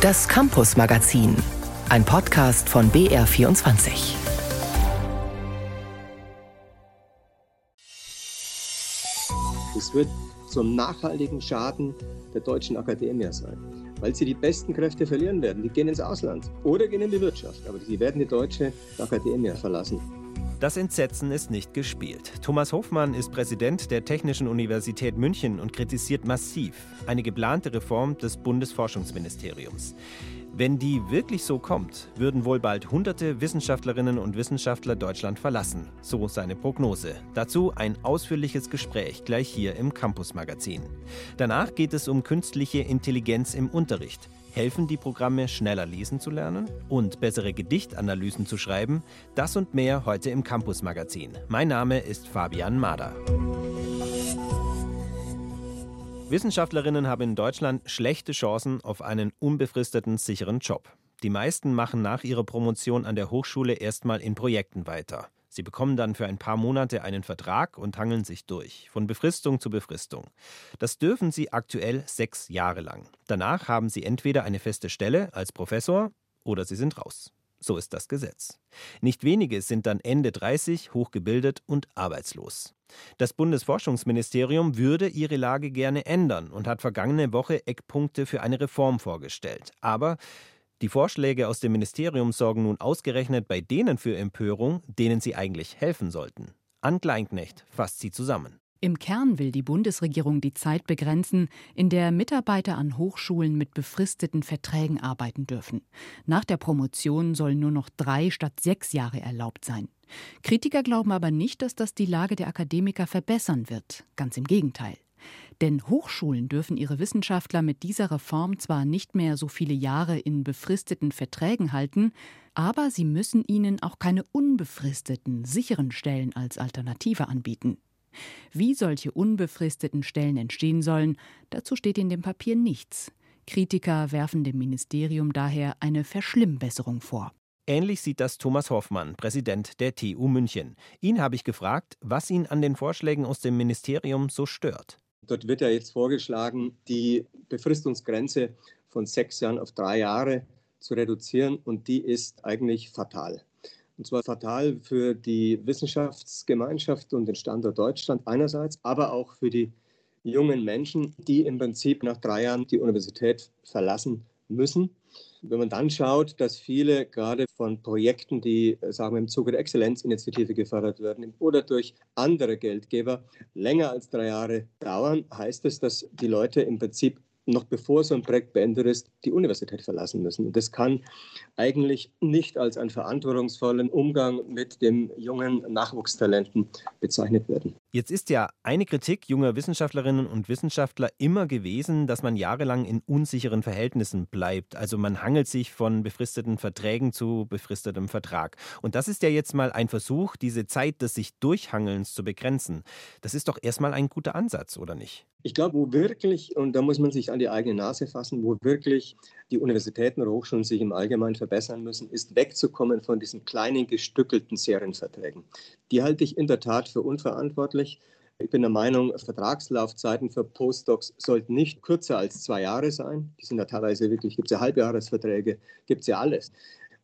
Das Campus Magazin, ein Podcast von BR24. Es wird zum nachhaltigen Schaden der deutschen Akademie sein, weil sie die besten Kräfte verlieren werden. Die gehen ins Ausland oder gehen in die Wirtschaft, aber sie werden die deutsche Akademie verlassen. Das Entsetzen ist nicht gespielt. Thomas Hofmann ist Präsident der Technischen Universität München und kritisiert massiv eine geplante Reform des Bundesforschungsministeriums. Wenn die wirklich so kommt, würden wohl bald hunderte Wissenschaftlerinnen und Wissenschaftler Deutschland verlassen, so seine Prognose. Dazu ein ausführliches Gespräch gleich hier im Campus Magazin. Danach geht es um künstliche Intelligenz im Unterricht. Helfen die Programme, schneller lesen zu lernen und bessere Gedichtanalysen zu schreiben? Das und mehr heute im Campus Magazin. Mein Name ist Fabian Mader. Wissenschaftlerinnen haben in Deutschland schlechte Chancen auf einen unbefristeten, sicheren Job. Die meisten machen nach ihrer Promotion an der Hochschule erstmal in Projekten weiter. Sie bekommen dann für ein paar Monate einen Vertrag und hangeln sich durch, von Befristung zu Befristung. Das dürfen sie aktuell sechs Jahre lang. Danach haben sie entweder eine feste Stelle als Professor oder sie sind raus. So ist das Gesetz. Nicht wenige sind dann Ende 30, hochgebildet und arbeitslos. Das Bundesforschungsministerium würde ihre Lage gerne ändern und hat vergangene Woche Eckpunkte für eine Reform vorgestellt. Aber die Vorschläge aus dem Ministerium sorgen nun ausgerechnet bei denen für Empörung, denen sie eigentlich helfen sollten. Ann Kleinknecht fasst sie zusammen. Im Kern will die Bundesregierung die Zeit begrenzen, in der Mitarbeiter an Hochschulen mit befristeten Verträgen arbeiten dürfen. Nach der Promotion sollen nur noch drei statt sechs Jahre erlaubt sein. Kritiker glauben aber nicht, dass das die Lage der Akademiker verbessern wird. Ganz im Gegenteil. Denn Hochschulen dürfen ihre Wissenschaftler mit dieser Reform zwar nicht mehr so viele Jahre in befristeten Verträgen halten, aber sie müssen ihnen auch keine unbefristeten, sicheren Stellen als Alternative anbieten. Wie solche unbefristeten Stellen entstehen sollen, dazu steht in dem Papier nichts. Kritiker werfen dem Ministerium daher eine Verschlimmbesserung vor. Ähnlich sieht das Thomas Hoffmann, Präsident der TU München. Ihn habe ich gefragt, was ihn an den Vorschlägen aus dem Ministerium so stört. Dort wird ja jetzt vorgeschlagen, die Befristungsgrenze von sechs Jahren auf drei Jahre zu reduzieren und die ist eigentlich fatal. Und zwar fatal für die Wissenschaftsgemeinschaft und den Standort Deutschland einerseits, aber auch für die jungen Menschen, die im Prinzip nach drei Jahren die Universität verlassen müssen. Wenn man dann schaut, dass viele gerade von Projekten, die sagen wir im Zuge der Exzellenzinitiative gefördert werden oder durch andere Geldgeber länger als drei Jahre dauern, heißt es, dass die Leute im Prinzip noch bevor so ein Projekt beendet ist, die Universität verlassen müssen. Und das kann eigentlich nicht als einen verantwortungsvollen Umgang mit den jungen Nachwuchstalenten bezeichnet werden. Jetzt ist ja eine Kritik junger Wissenschaftlerinnen und Wissenschaftler immer gewesen, dass man jahrelang in unsicheren Verhältnissen bleibt. Also man hangelt sich von befristeten Verträgen zu befristetem Vertrag. Und das ist ja jetzt mal ein Versuch, diese Zeit des sich Durchhangelns zu begrenzen. Das ist doch erstmal ein guter Ansatz, oder nicht? Ich glaube, wo wirklich, und da muss man sich an die eigene Nase fassen, wo wirklich die Universitäten und Hochschulen sich im Allgemeinen verbessern müssen, ist wegzukommen von diesen kleinen gestückelten Serienverträgen. Die halte ich in der Tat für unverantwortlich. Ich bin der Meinung, Vertragslaufzeiten für Postdocs sollten nicht kürzer als zwei Jahre sein. Die sind ja teilweise wirklich, gibt es ja Halbjahresverträge, gibt es ja alles.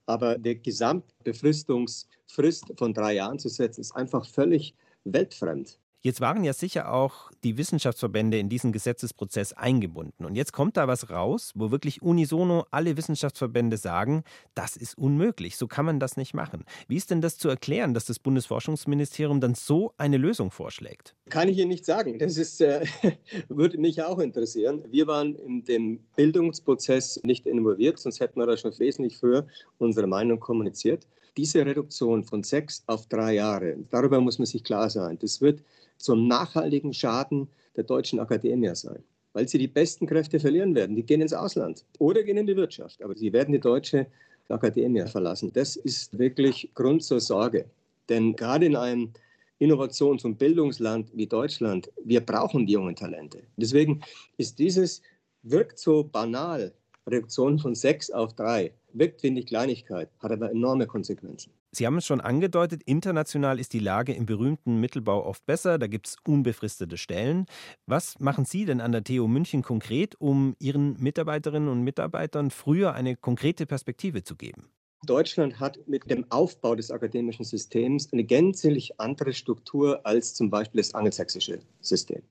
Aber eine Gesamtbefristungsfrist von drei Jahren zu setzen, ist einfach völlig weltfremd. Jetzt waren ja sicher auch die Wissenschaftsverbände in diesen Gesetzesprozess eingebunden. Und jetzt kommt da was raus, wo wirklich unisono alle Wissenschaftsverbände sagen, das ist unmöglich, so kann man das nicht machen. Wie ist denn das zu erklären, dass das Bundesforschungsministerium dann so eine Lösung vorschlägt? Kann ich Ihnen nicht sagen. Das ist, äh, würde mich auch interessieren. Wir waren in dem Bildungsprozess nicht involviert, sonst hätten wir da schon wesentlich früher unsere Meinung kommuniziert. Diese Reduktion von sechs auf drei Jahre, darüber muss man sich klar sein, das wird zum nachhaltigen Schaden der deutschen Akademie sein. Weil sie die besten Kräfte verlieren werden. Die gehen ins Ausland oder gehen in die Wirtschaft. Aber sie werden die deutsche Akademie verlassen. Das ist wirklich Grund zur Sorge. Denn gerade in einem Innovations- und Bildungsland wie Deutschland, wir brauchen die jungen Talente. Deswegen ist dieses, wirkt so banal, Reduktion von sechs auf drei, wirkt wie eine Kleinigkeit, hat aber enorme Konsequenzen. Sie haben es schon angedeutet, international ist die Lage im berühmten Mittelbau oft besser, da gibt es unbefristete Stellen. Was machen Sie denn an der TU München konkret, um Ihren Mitarbeiterinnen und Mitarbeitern früher eine konkrete Perspektive zu geben? Deutschland hat mit dem Aufbau des akademischen Systems eine gänzlich andere Struktur als zum Beispiel das angelsächsische System.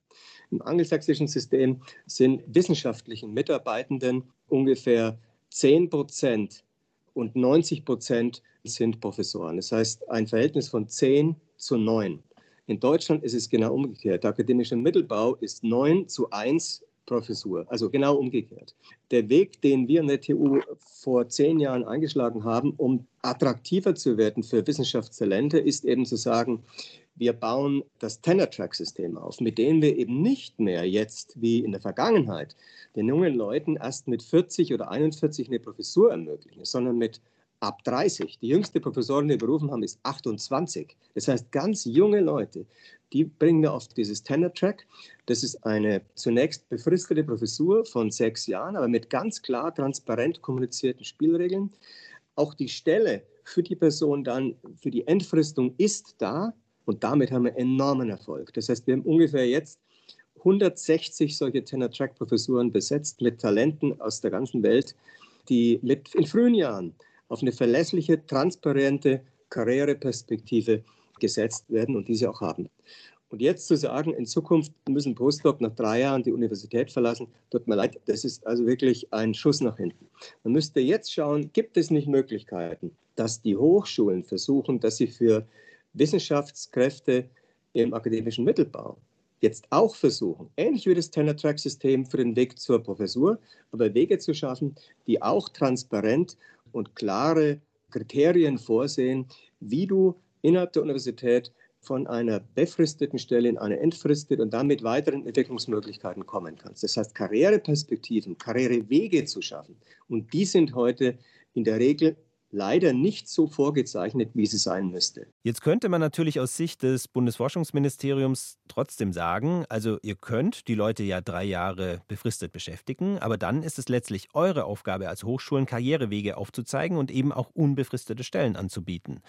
Im angelsächsischen System sind wissenschaftlichen Mitarbeitenden ungefähr 10 Prozent und 90 Prozent sind Professoren. Das heißt ein Verhältnis von 10 zu 9. In Deutschland ist es genau umgekehrt. Der akademische Mittelbau ist 9 zu 1 Professur, also genau umgekehrt. Der Weg, den wir in der TU vor zehn Jahren eingeschlagen haben, um attraktiver zu werden für Wissenschaftstalente, ist eben zu sagen, wir bauen das Tenor-Track-System auf, mit dem wir eben nicht mehr jetzt wie in der Vergangenheit den jungen Leuten erst mit 40 oder 41 eine Professur ermöglichen, sondern mit ab 30. Die jüngste Professorin, die wir berufen haben, ist 28. Das heißt, ganz junge Leute, die bringen wir auf dieses Tenor-Track. Das ist eine zunächst befristete Professur von sechs Jahren, aber mit ganz klar, transparent kommunizierten Spielregeln. Auch die Stelle für die Person dann, für die Entfristung ist da und damit haben wir enormen Erfolg. Das heißt, wir haben ungefähr jetzt 160 solche Tenor-Track-Professuren besetzt mit Talenten aus der ganzen Welt, die mit in frühen Jahren auf eine verlässliche, transparente Karriereperspektive gesetzt werden und diese auch haben. Und jetzt zu sagen, in Zukunft müssen Postdoc nach drei Jahren die Universität verlassen, tut mir leid, das ist also wirklich ein Schuss nach hinten. Man müsste jetzt schauen, gibt es nicht Möglichkeiten, dass die Hochschulen versuchen, dass sie für Wissenschaftskräfte im akademischen Mittelbau jetzt auch versuchen, ähnlich wie das Tenor-Track-System für den Weg zur Professur, aber Wege zu schaffen, die auch transparent und klare Kriterien vorsehen, wie du innerhalb der Universität von einer befristeten Stelle in eine entfristete und damit weiteren Entwicklungsmöglichkeiten kommen kannst. Das heißt, Karriereperspektiven, Karrierewege zu schaffen. Und die sind heute in der Regel leider nicht so vorgezeichnet, wie sie sein müsste. Jetzt könnte man natürlich aus Sicht des Bundesforschungsministeriums trotzdem sagen, also ihr könnt die Leute ja drei Jahre befristet beschäftigen, aber dann ist es letztlich eure Aufgabe als Hochschulen, Karrierewege aufzuzeigen und eben auch unbefristete Stellen anzubieten.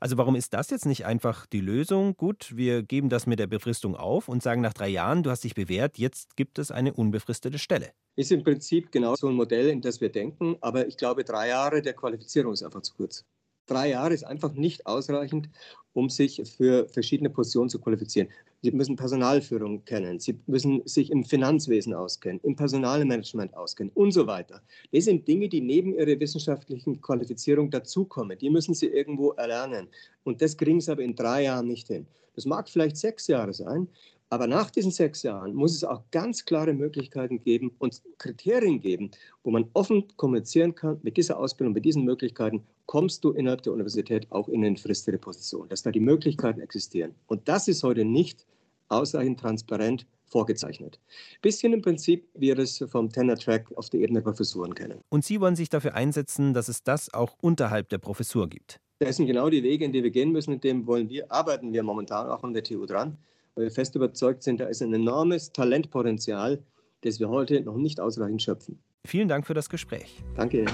Also warum ist das jetzt nicht einfach die Lösung? Gut, wir geben das mit der Befristung auf und sagen nach drei Jahren, du hast dich bewährt, jetzt gibt es eine unbefristete Stelle. Ist im Prinzip genau so ein Modell, in das wir denken, aber ich glaube, drei Jahre der Qualifizierung ist einfach zu kurz. Drei Jahre ist einfach nicht ausreichend, um sich für verschiedene Positionen zu qualifizieren. Sie müssen Personalführung kennen, Sie müssen sich im Finanzwesen auskennen, im Personalmanagement auskennen und so weiter. Das sind Dinge, die neben Ihrer wissenschaftlichen Qualifizierung dazukommen. Die müssen Sie irgendwo erlernen. Und das kriegen Sie aber in drei Jahren nicht hin. Das mag vielleicht sechs Jahre sein, aber nach diesen sechs Jahren muss es auch ganz klare Möglichkeiten geben und Kriterien geben, wo man offen kommunizieren kann, mit dieser Ausbildung, mit diesen Möglichkeiten kommst du innerhalb der Universität auch in eine fristete Position, dass da die Möglichkeiten existieren. Und das ist heute nicht ausreichend transparent vorgezeichnet. Bisschen im Prinzip, wie wir es vom Tenor-Track auf der Ebene der Professuren kennen. Und Sie wollen sich dafür einsetzen, dass es das auch unterhalb der Professur gibt? Das sind genau die Wege, in die wir gehen müssen. In dem wollen wir, arbeiten wir momentan auch an der TU dran weil wir fest überzeugt sind, da ist ein enormes Talentpotenzial, das wir heute noch nicht ausreichend schöpfen. Vielen Dank für das Gespräch. Danke.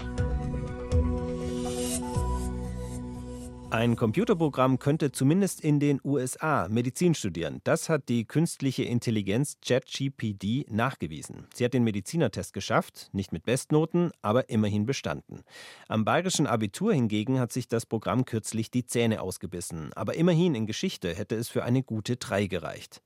Ein Computerprogramm könnte zumindest in den USA Medizin studieren. Das hat die künstliche Intelligenz ChatGPD nachgewiesen. Sie hat den Medizinertest geschafft, nicht mit Bestnoten, aber immerhin bestanden. Am bayerischen Abitur hingegen hat sich das Programm kürzlich die Zähne ausgebissen. Aber immerhin in Geschichte hätte es für eine gute 3 gereicht.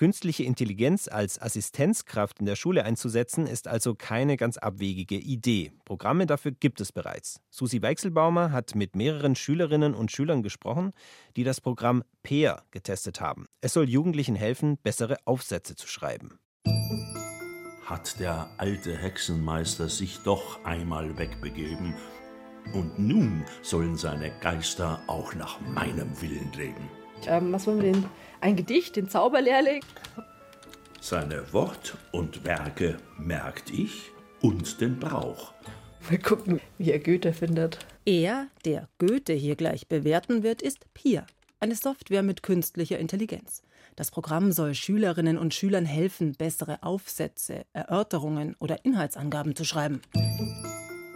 Künstliche Intelligenz als Assistenzkraft in der Schule einzusetzen, ist also keine ganz abwegige Idee. Programme dafür gibt es bereits. Susi Weichselbaumer hat mit mehreren Schülerinnen und Schülern gesprochen, die das Programm Peer getestet haben. Es soll Jugendlichen helfen, bessere Aufsätze zu schreiben. Hat der alte Hexenmeister sich doch einmal wegbegeben, und nun sollen seine Geister auch nach meinem Willen leben. Ähm, was wollen wir denn? Ein Gedicht, den Zauberlehrling? Seine Wort und Werke merkt ich und den Brauch. Mal gucken, wie er Goethe findet. Er, der Goethe hier gleich bewerten wird, ist Pia, eine Software mit künstlicher Intelligenz. Das Programm soll Schülerinnen und Schülern helfen, bessere Aufsätze, Erörterungen oder Inhaltsangaben zu schreiben.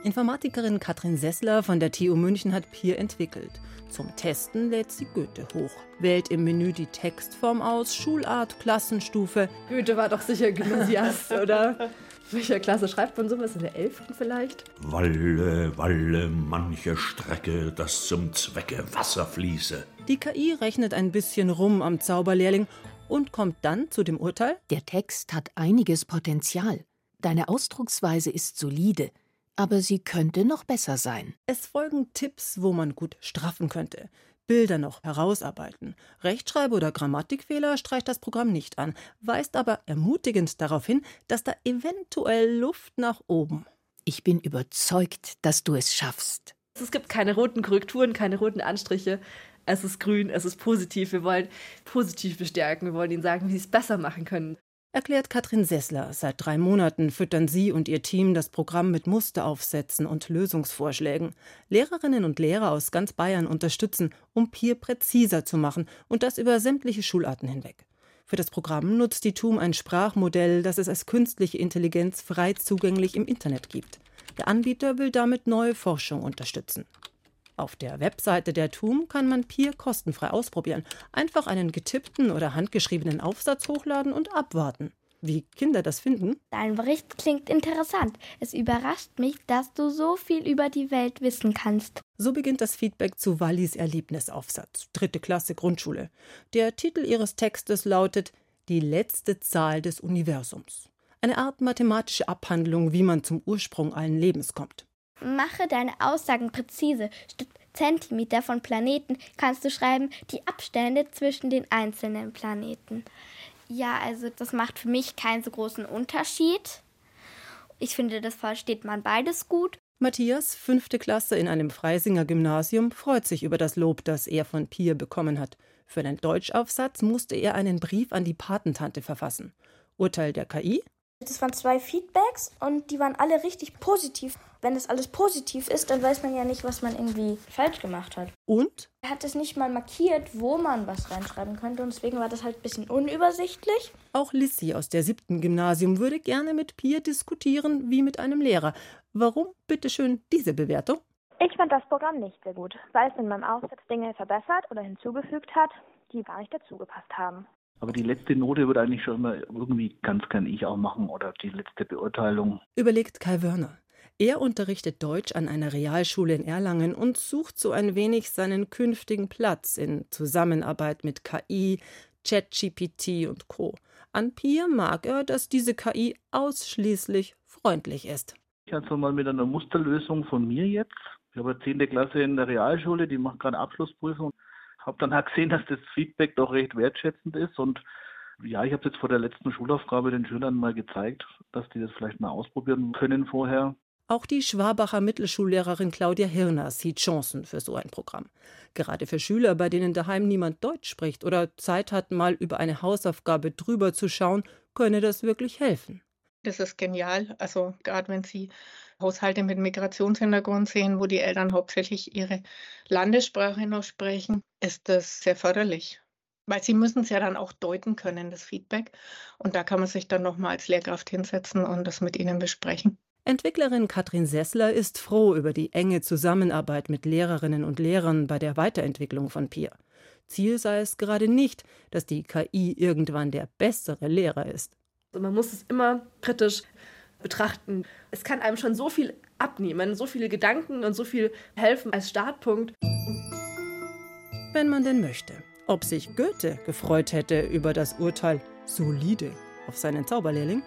Informatikerin Katrin Sessler von der TU München hat Peer entwickelt. Zum Testen lädt sie Goethe hoch, wählt im Menü die Textform aus, Schulart, Klassenstufe. Goethe war doch sicher Gymnasiast, oder? Welcher Klasse schreibt man sowas? In der 11. vielleicht? Walle, walle, manche Strecke, dass zum Zwecke Wasser fließe. Die KI rechnet ein bisschen rum am Zauberlehrling und kommt dann zu dem Urteil: Der Text hat einiges Potenzial. Deine Ausdrucksweise ist solide aber sie könnte noch besser sein. Es folgen Tipps, wo man gut straffen könnte. Bilder noch herausarbeiten. Rechtschreibe- oder Grammatikfehler streicht das Programm nicht an, weist aber ermutigend darauf hin, dass da eventuell Luft nach oben. Ich bin überzeugt, dass du es schaffst. Es gibt keine roten Korrekturen, keine roten Anstriche. Es ist grün, es ist positiv. Wir wollen positiv bestärken. Wir wollen ihnen sagen, wie sie es besser machen können erklärt Katrin Sessler. Seit drei Monaten füttern sie und ihr Team das Programm mit Musteraufsätzen und Lösungsvorschlägen. Lehrerinnen und Lehrer aus ganz Bayern unterstützen, um Peer präziser zu machen und das über sämtliche Schularten hinweg. Für das Programm nutzt die TUM ein Sprachmodell, das es als künstliche Intelligenz frei zugänglich im Internet gibt. Der Anbieter will damit neue Forschung unterstützen. Auf der Webseite der TUM kann man Peer kostenfrei ausprobieren. Einfach einen getippten oder handgeschriebenen Aufsatz hochladen und abwarten. Wie Kinder das finden? Dein Bericht klingt interessant. Es überrascht mich, dass du so viel über die Welt wissen kannst. So beginnt das Feedback zu Wallis Erlebnisaufsatz, dritte Klasse Grundschule. Der Titel ihres Textes lautet Die letzte Zahl des Universums. Eine Art mathematische Abhandlung, wie man zum Ursprung allen Lebens kommt. Mache deine Aussagen präzise. Statt Zentimeter von Planeten kannst du schreiben die Abstände zwischen den einzelnen Planeten. Ja, also das macht für mich keinen so großen Unterschied. Ich finde, das versteht man beides gut. Matthias, fünfte Klasse in einem Freisinger Gymnasium, freut sich über das Lob, das er von Pier bekommen hat. Für einen Deutschaufsatz musste er einen Brief an die Patentante verfassen. Urteil der KI? Das waren zwei Feedbacks und die waren alle richtig positiv. Wenn das alles positiv ist, dann weiß man ja nicht, was man irgendwie falsch gemacht hat. Und? Er hat es nicht mal markiert, wo man was reinschreiben könnte und deswegen war das halt ein bisschen unübersichtlich. Auch Lissy aus der siebten Gymnasium würde gerne mit Pia diskutieren wie mit einem Lehrer. Warum, bitteschön, diese Bewertung? Ich fand das Programm nicht sehr gut, weil es in meinem Aufsatz Dinge verbessert oder hinzugefügt hat, die gar nicht dazugepasst haben. Aber die letzte Note würde eigentlich schon immer irgendwie ganz gern ich auch machen oder die letzte Beurteilung. Überlegt Kai Wörner. Er unterrichtet Deutsch an einer Realschule in Erlangen und sucht so ein wenig seinen künftigen Platz in Zusammenarbeit mit KI, ChatGPT und Co. An Pier mag er, dass diese KI ausschließlich freundlich ist. Ich hatte mal mit einer Musterlösung von mir jetzt. Ich habe eine 10. Klasse in der Realschule, die macht gerade Abschlussprüfung habe dann auch gesehen, dass das Feedback doch recht wertschätzend ist und ja, ich habe jetzt vor der letzten Schulaufgabe den Schülern mal gezeigt, dass die das vielleicht mal ausprobieren können vorher. Auch die Schwabacher Mittelschullehrerin Claudia Hirner sieht Chancen für so ein Programm. Gerade für Schüler, bei denen daheim niemand Deutsch spricht oder Zeit hat, mal über eine Hausaufgabe drüber zu schauen, könne das wirklich helfen. Das ist genial. Also gerade wenn Sie Haushalte mit Migrationshintergrund sehen, wo die Eltern hauptsächlich ihre Landessprache noch sprechen, ist das sehr förderlich. Weil sie müssen es ja dann auch deuten können, das Feedback. Und da kann man sich dann nochmal als Lehrkraft hinsetzen und das mit ihnen besprechen. Entwicklerin Katrin Sessler ist froh über die enge Zusammenarbeit mit Lehrerinnen und Lehrern bei der Weiterentwicklung von PIR. Ziel sei es gerade nicht, dass die KI irgendwann der bessere Lehrer ist. Also man muss es immer kritisch betrachten. Es kann einem schon so viel abnehmen, so viele Gedanken und so viel helfen als Startpunkt. Wenn man denn möchte. Ob sich Goethe gefreut hätte über das Urteil solide auf seinen Zauberlehrling,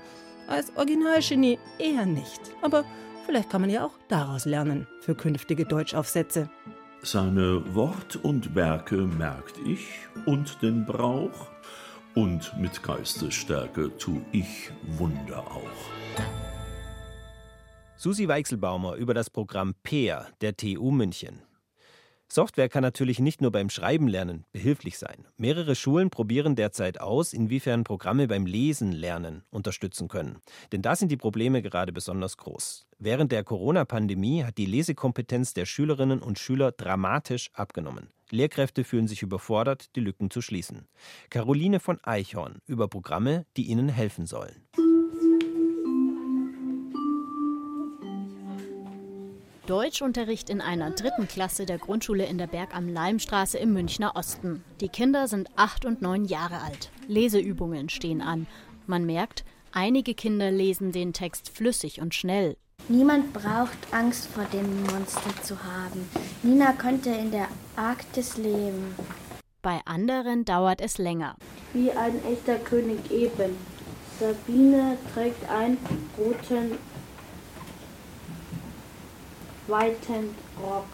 als Originalgenie eher nicht. Aber vielleicht kann man ja auch daraus lernen für künftige Deutschaufsätze. Seine Wort und Werke merkt ich und den Brauch, und mit Geistesstärke tu ich Wunder auch. Susi Weichselbaumer über das Programm PEER der TU München. Software kann natürlich nicht nur beim Schreiben lernen behilflich sein. Mehrere Schulen probieren derzeit aus, inwiefern Programme beim Lesen lernen unterstützen können. Denn da sind die Probleme gerade besonders groß. Während der Corona-Pandemie hat die Lesekompetenz der Schülerinnen und Schüler dramatisch abgenommen. Lehrkräfte fühlen sich überfordert, die Lücken zu schließen. Caroline von Eichhorn über Programme, die ihnen helfen sollen. Deutschunterricht in einer dritten Klasse der Grundschule in der Berg am Leimstraße im Münchner Osten. Die Kinder sind acht und neun Jahre alt. Leseübungen stehen an. Man merkt, einige Kinder lesen den Text flüssig und schnell. Niemand braucht Angst vor dem Monster zu haben. Nina könnte in der Arktis leben. Bei anderen dauert es länger. Wie ein echter König eben. Sabine trägt einen roten weiten Rock.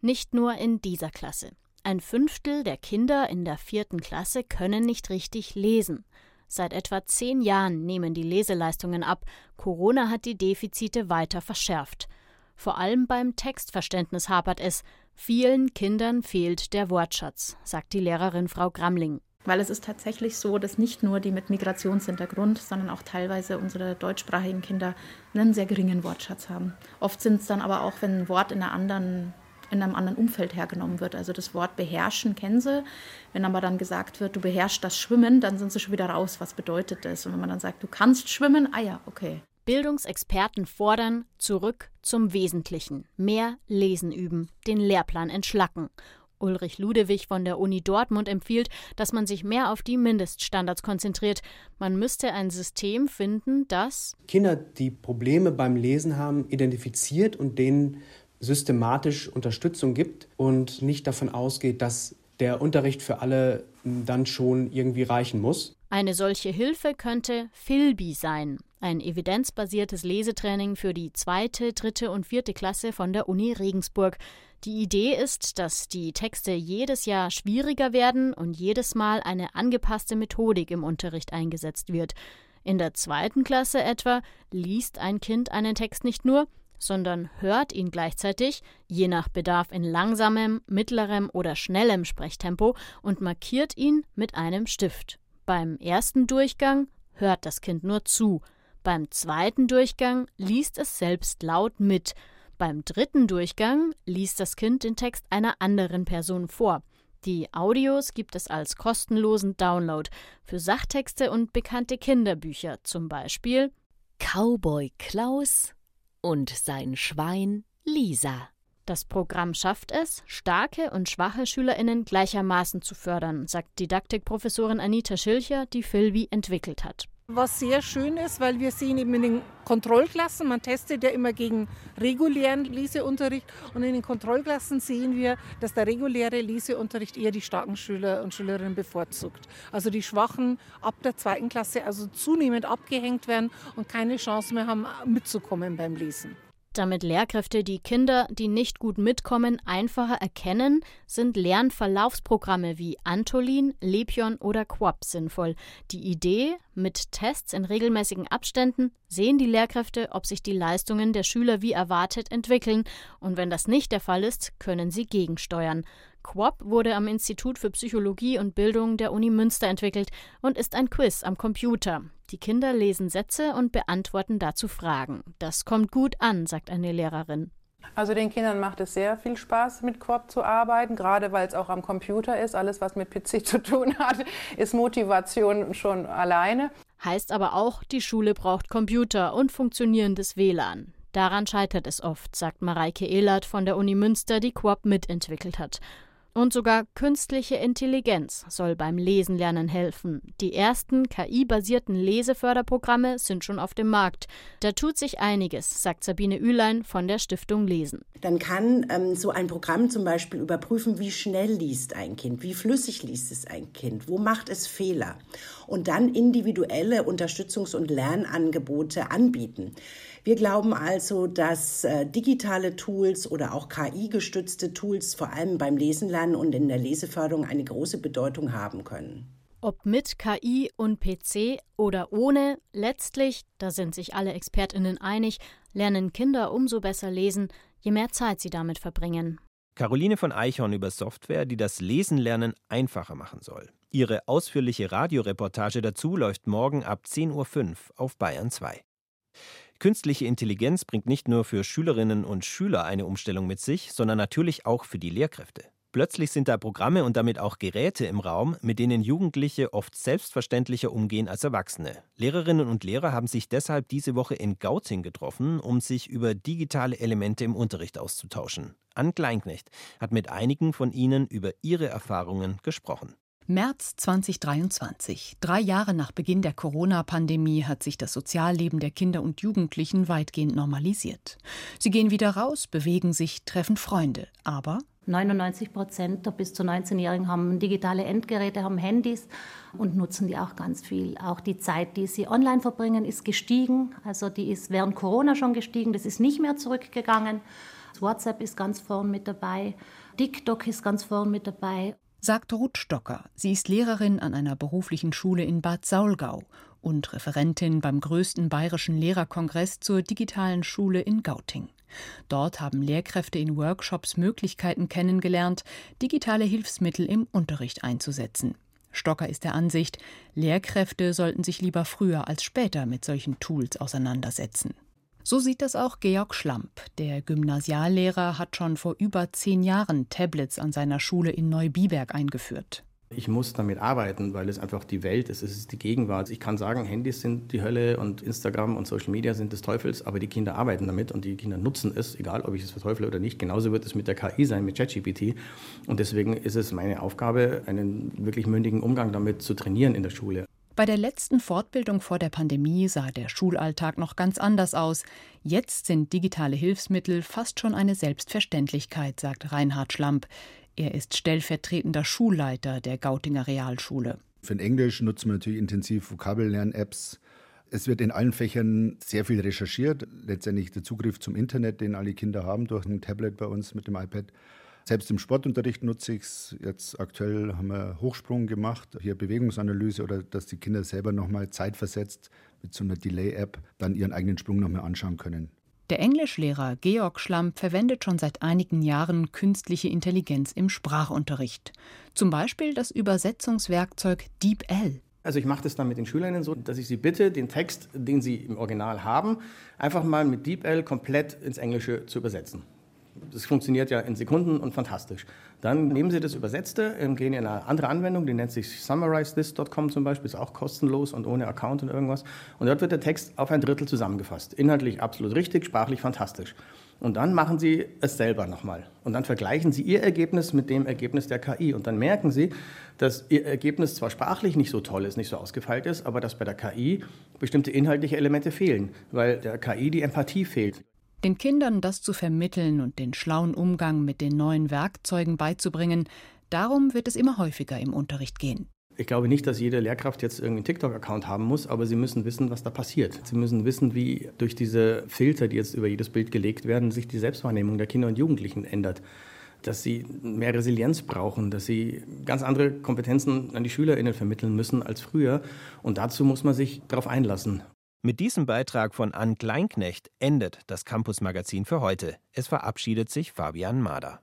Nicht nur in dieser Klasse. Ein Fünftel der Kinder in der vierten Klasse können nicht richtig lesen. Seit etwa zehn Jahren nehmen die Leseleistungen ab. Corona hat die Defizite weiter verschärft. Vor allem beim Textverständnis hapert es. Vielen Kindern fehlt der Wortschatz, sagt die Lehrerin Frau Gramling. Weil es ist tatsächlich so, dass nicht nur die mit Migrationshintergrund, sondern auch teilweise unsere deutschsprachigen Kinder einen sehr geringen Wortschatz haben. Oft sind es dann aber auch, wenn ein Wort in, einer anderen, in einem anderen Umfeld hergenommen wird. Also das Wort beherrschen kennen sie. Wenn aber dann gesagt wird, du beherrschst das Schwimmen, dann sind sie schon wieder raus. Was bedeutet das? Und wenn man dann sagt, du kannst schwimmen, ah ja, okay. Bildungsexperten fordern zurück zum Wesentlichen. Mehr Lesen üben, den Lehrplan entschlacken. Ulrich Ludewig von der Uni Dortmund empfiehlt, dass man sich mehr auf die Mindeststandards konzentriert. Man müsste ein System finden, das Kinder, die Probleme beim Lesen haben, identifiziert und denen systematisch Unterstützung gibt und nicht davon ausgeht, dass der Unterricht für alle dann schon irgendwie reichen muss. Eine solche Hilfe könnte Philby sein, ein evidenzbasiertes Lesetraining für die zweite, dritte und vierte Klasse von der Uni Regensburg. Die Idee ist, dass die Texte jedes Jahr schwieriger werden und jedes Mal eine angepasste Methodik im Unterricht eingesetzt wird. In der zweiten Klasse etwa liest ein Kind einen Text nicht nur, sondern hört ihn gleichzeitig, je nach Bedarf in langsamem, mittlerem oder schnellem Sprechtempo und markiert ihn mit einem Stift. Beim ersten Durchgang hört das Kind nur zu, beim zweiten Durchgang liest es selbst laut mit, beim dritten Durchgang liest das Kind den Text einer anderen Person vor. Die Audios gibt es als kostenlosen Download für Sachtexte und bekannte Kinderbücher, zum Beispiel Cowboy Klaus und sein Schwein Lisa. Das Programm schafft es, starke und schwache SchülerInnen gleichermaßen zu fördern, sagt Didaktikprofessorin Anita Schilcher, die Philby entwickelt hat. Was sehr schön ist, weil wir sehen eben in den Kontrollklassen, man testet ja immer gegen regulären Leseunterricht und in den Kontrollklassen sehen wir, dass der reguläre Leseunterricht eher die starken Schüler und Schülerinnen bevorzugt. Also die Schwachen ab der zweiten Klasse also zunehmend abgehängt werden und keine Chance mehr haben, mitzukommen beim Lesen. Damit Lehrkräfte die Kinder, die nicht gut mitkommen, einfacher erkennen, sind Lernverlaufsprogramme wie Antolin, Lepion oder Quap sinnvoll. Die Idee, mit Tests in regelmäßigen Abständen sehen die Lehrkräfte, ob sich die Leistungen der Schüler wie erwartet entwickeln, und wenn das nicht der Fall ist, können sie gegensteuern. Quop wurde am Institut für Psychologie und Bildung der Uni Münster entwickelt und ist ein Quiz am Computer. Die Kinder lesen Sätze und beantworten dazu Fragen. Das kommt gut an, sagt eine Lehrerin. Also den Kindern macht es sehr viel Spaß, mit Quop zu arbeiten, gerade weil es auch am Computer ist. Alles, was mit PC zu tun hat, ist Motivation schon alleine. Heißt aber auch, die Schule braucht Computer und funktionierendes WLAN. Daran scheitert es oft, sagt Mareike Ehlert von der Uni Münster, die Quop mitentwickelt hat. Und sogar künstliche Intelligenz soll beim Lesenlernen helfen. Die ersten KI-basierten Leseförderprogramme sind schon auf dem Markt. Da tut sich einiges, sagt Sabine Ülein von der Stiftung Lesen. Dann kann ähm, so ein Programm zum Beispiel überprüfen, wie schnell liest ein Kind, wie flüssig liest es ein Kind, wo macht es Fehler und dann individuelle Unterstützungs- und Lernangebote anbieten. Wir glauben also, dass äh, digitale Tools oder auch KI-gestützte Tools vor allem beim Lesenlernen und in der Leseförderung eine große Bedeutung haben können. Ob mit KI und PC oder ohne, letztlich, da sind sich alle Expertinnen einig, lernen Kinder umso besser lesen, je mehr Zeit sie damit verbringen. Caroline von Eichhorn über Software, die das Lesenlernen einfacher machen soll. Ihre ausführliche Radioreportage dazu läuft morgen ab 10.05 Uhr auf Bayern 2. Künstliche Intelligenz bringt nicht nur für Schülerinnen und Schüler eine Umstellung mit sich, sondern natürlich auch für die Lehrkräfte. Plötzlich sind da Programme und damit auch Geräte im Raum, mit denen Jugendliche oft selbstverständlicher umgehen als Erwachsene. Lehrerinnen und Lehrer haben sich deshalb diese Woche in Gauting getroffen, um sich über digitale Elemente im Unterricht auszutauschen. Ann Kleinknecht hat mit einigen von ihnen über ihre Erfahrungen gesprochen. März 2023. Drei Jahre nach Beginn der Corona-Pandemie hat sich das Sozialleben der Kinder und Jugendlichen weitgehend normalisiert. Sie gehen wieder raus, bewegen sich, treffen Freunde. Aber 99 Prozent der bis zu 19-Jährigen haben digitale Endgeräte, haben Handys und nutzen die auch ganz viel. Auch die Zeit, die sie online verbringen, ist gestiegen. Also die ist während Corona schon gestiegen. Das ist nicht mehr zurückgegangen. WhatsApp ist ganz vorn mit dabei. TikTok ist ganz vorn mit dabei sagt Ruth Stocker. Sie ist Lehrerin an einer beruflichen Schule in Bad Saulgau und Referentin beim größten bayerischen Lehrerkongress zur digitalen Schule in Gauting. Dort haben Lehrkräfte in Workshops Möglichkeiten kennengelernt, digitale Hilfsmittel im Unterricht einzusetzen. Stocker ist der Ansicht, Lehrkräfte sollten sich lieber früher als später mit solchen Tools auseinandersetzen. So sieht das auch Georg Schlamp. Der Gymnasiallehrer hat schon vor über zehn Jahren Tablets an seiner Schule in Neubiberg eingeführt. Ich muss damit arbeiten, weil es einfach die Welt ist, es ist die Gegenwart. Ich kann sagen, Handys sind die Hölle und Instagram und Social Media sind des Teufels, aber die Kinder arbeiten damit und die Kinder nutzen es, egal ob ich es verteufle oder nicht. Genauso wird es mit der KI sein, mit ChatGPT. Und deswegen ist es meine Aufgabe, einen wirklich mündigen Umgang damit zu trainieren in der Schule. Bei der letzten Fortbildung vor der Pandemie sah der Schulalltag noch ganz anders aus. Jetzt sind digitale Hilfsmittel fast schon eine Selbstverständlichkeit, sagt Reinhard Schlamp. Er ist stellvertretender Schulleiter der Gautinger Realschule. Für Englisch nutzen wir natürlich intensiv Vokabellern-Apps. Es wird in allen Fächern sehr viel recherchiert. Letztendlich der Zugriff zum Internet, den alle Kinder haben, durch ein Tablet bei uns mit dem iPad. Selbst im Sportunterricht nutze ich es. Jetzt aktuell haben wir Hochsprung gemacht, hier Bewegungsanalyse oder dass die Kinder selber nochmal zeitversetzt mit so einer Delay-App dann ihren eigenen Sprung nochmal anschauen können. Der Englischlehrer Georg Schlamm verwendet schon seit einigen Jahren künstliche Intelligenz im Sprachunterricht. Zum Beispiel das Übersetzungswerkzeug DeepL. Also ich mache das dann mit den Schülerinnen so, dass ich sie bitte, den Text, den sie im Original haben, einfach mal mit DeepL komplett ins Englische zu übersetzen. Das funktioniert ja in Sekunden und fantastisch. Dann nehmen Sie das Übersetzte, ähm, gehen in eine andere Anwendung, die nennt sich summarizethis.com zum Beispiel, ist auch kostenlos und ohne Account und irgendwas. Und dort wird der Text auf ein Drittel zusammengefasst. Inhaltlich absolut richtig, sprachlich fantastisch. Und dann machen Sie es selber nochmal. Und dann vergleichen Sie Ihr Ergebnis mit dem Ergebnis der KI. Und dann merken Sie, dass Ihr Ergebnis zwar sprachlich nicht so toll ist, nicht so ausgefeilt ist, aber dass bei der KI bestimmte inhaltliche Elemente fehlen, weil der KI die Empathie fehlt. Den Kindern das zu vermitteln und den schlauen Umgang mit den neuen Werkzeugen beizubringen, darum wird es immer häufiger im Unterricht gehen. Ich glaube nicht, dass jede Lehrkraft jetzt irgendeinen TikTok-Account haben muss, aber sie müssen wissen, was da passiert. Sie müssen wissen, wie durch diese Filter, die jetzt über jedes Bild gelegt werden, sich die Selbstwahrnehmung der Kinder und Jugendlichen ändert. Dass sie mehr Resilienz brauchen, dass sie ganz andere Kompetenzen an die SchülerInnen vermitteln müssen als früher. Und dazu muss man sich darauf einlassen. Mit diesem Beitrag von Ann Kleinknecht endet das Campus Magazin für heute. Es verabschiedet sich Fabian Mader.